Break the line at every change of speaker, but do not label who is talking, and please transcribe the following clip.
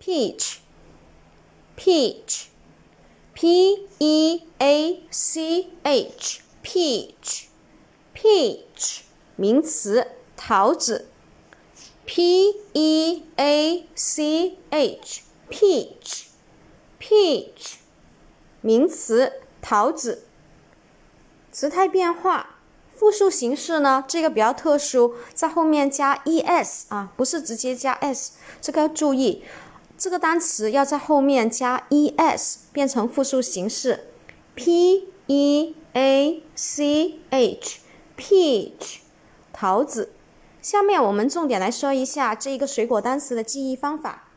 peach，peach，p e a c h，peach，peach，名词，桃子。p e a c h，peach，peach，名词，桃子。词态变化。复数形式呢，这个比较特殊，在后面加 es 啊，不是直接加 s，这个要注意，这个单词要在后面加 es，变成复数形式，p e a c h，peach，桃子。下面我们重点来说一下这一个水果单词的记忆方法。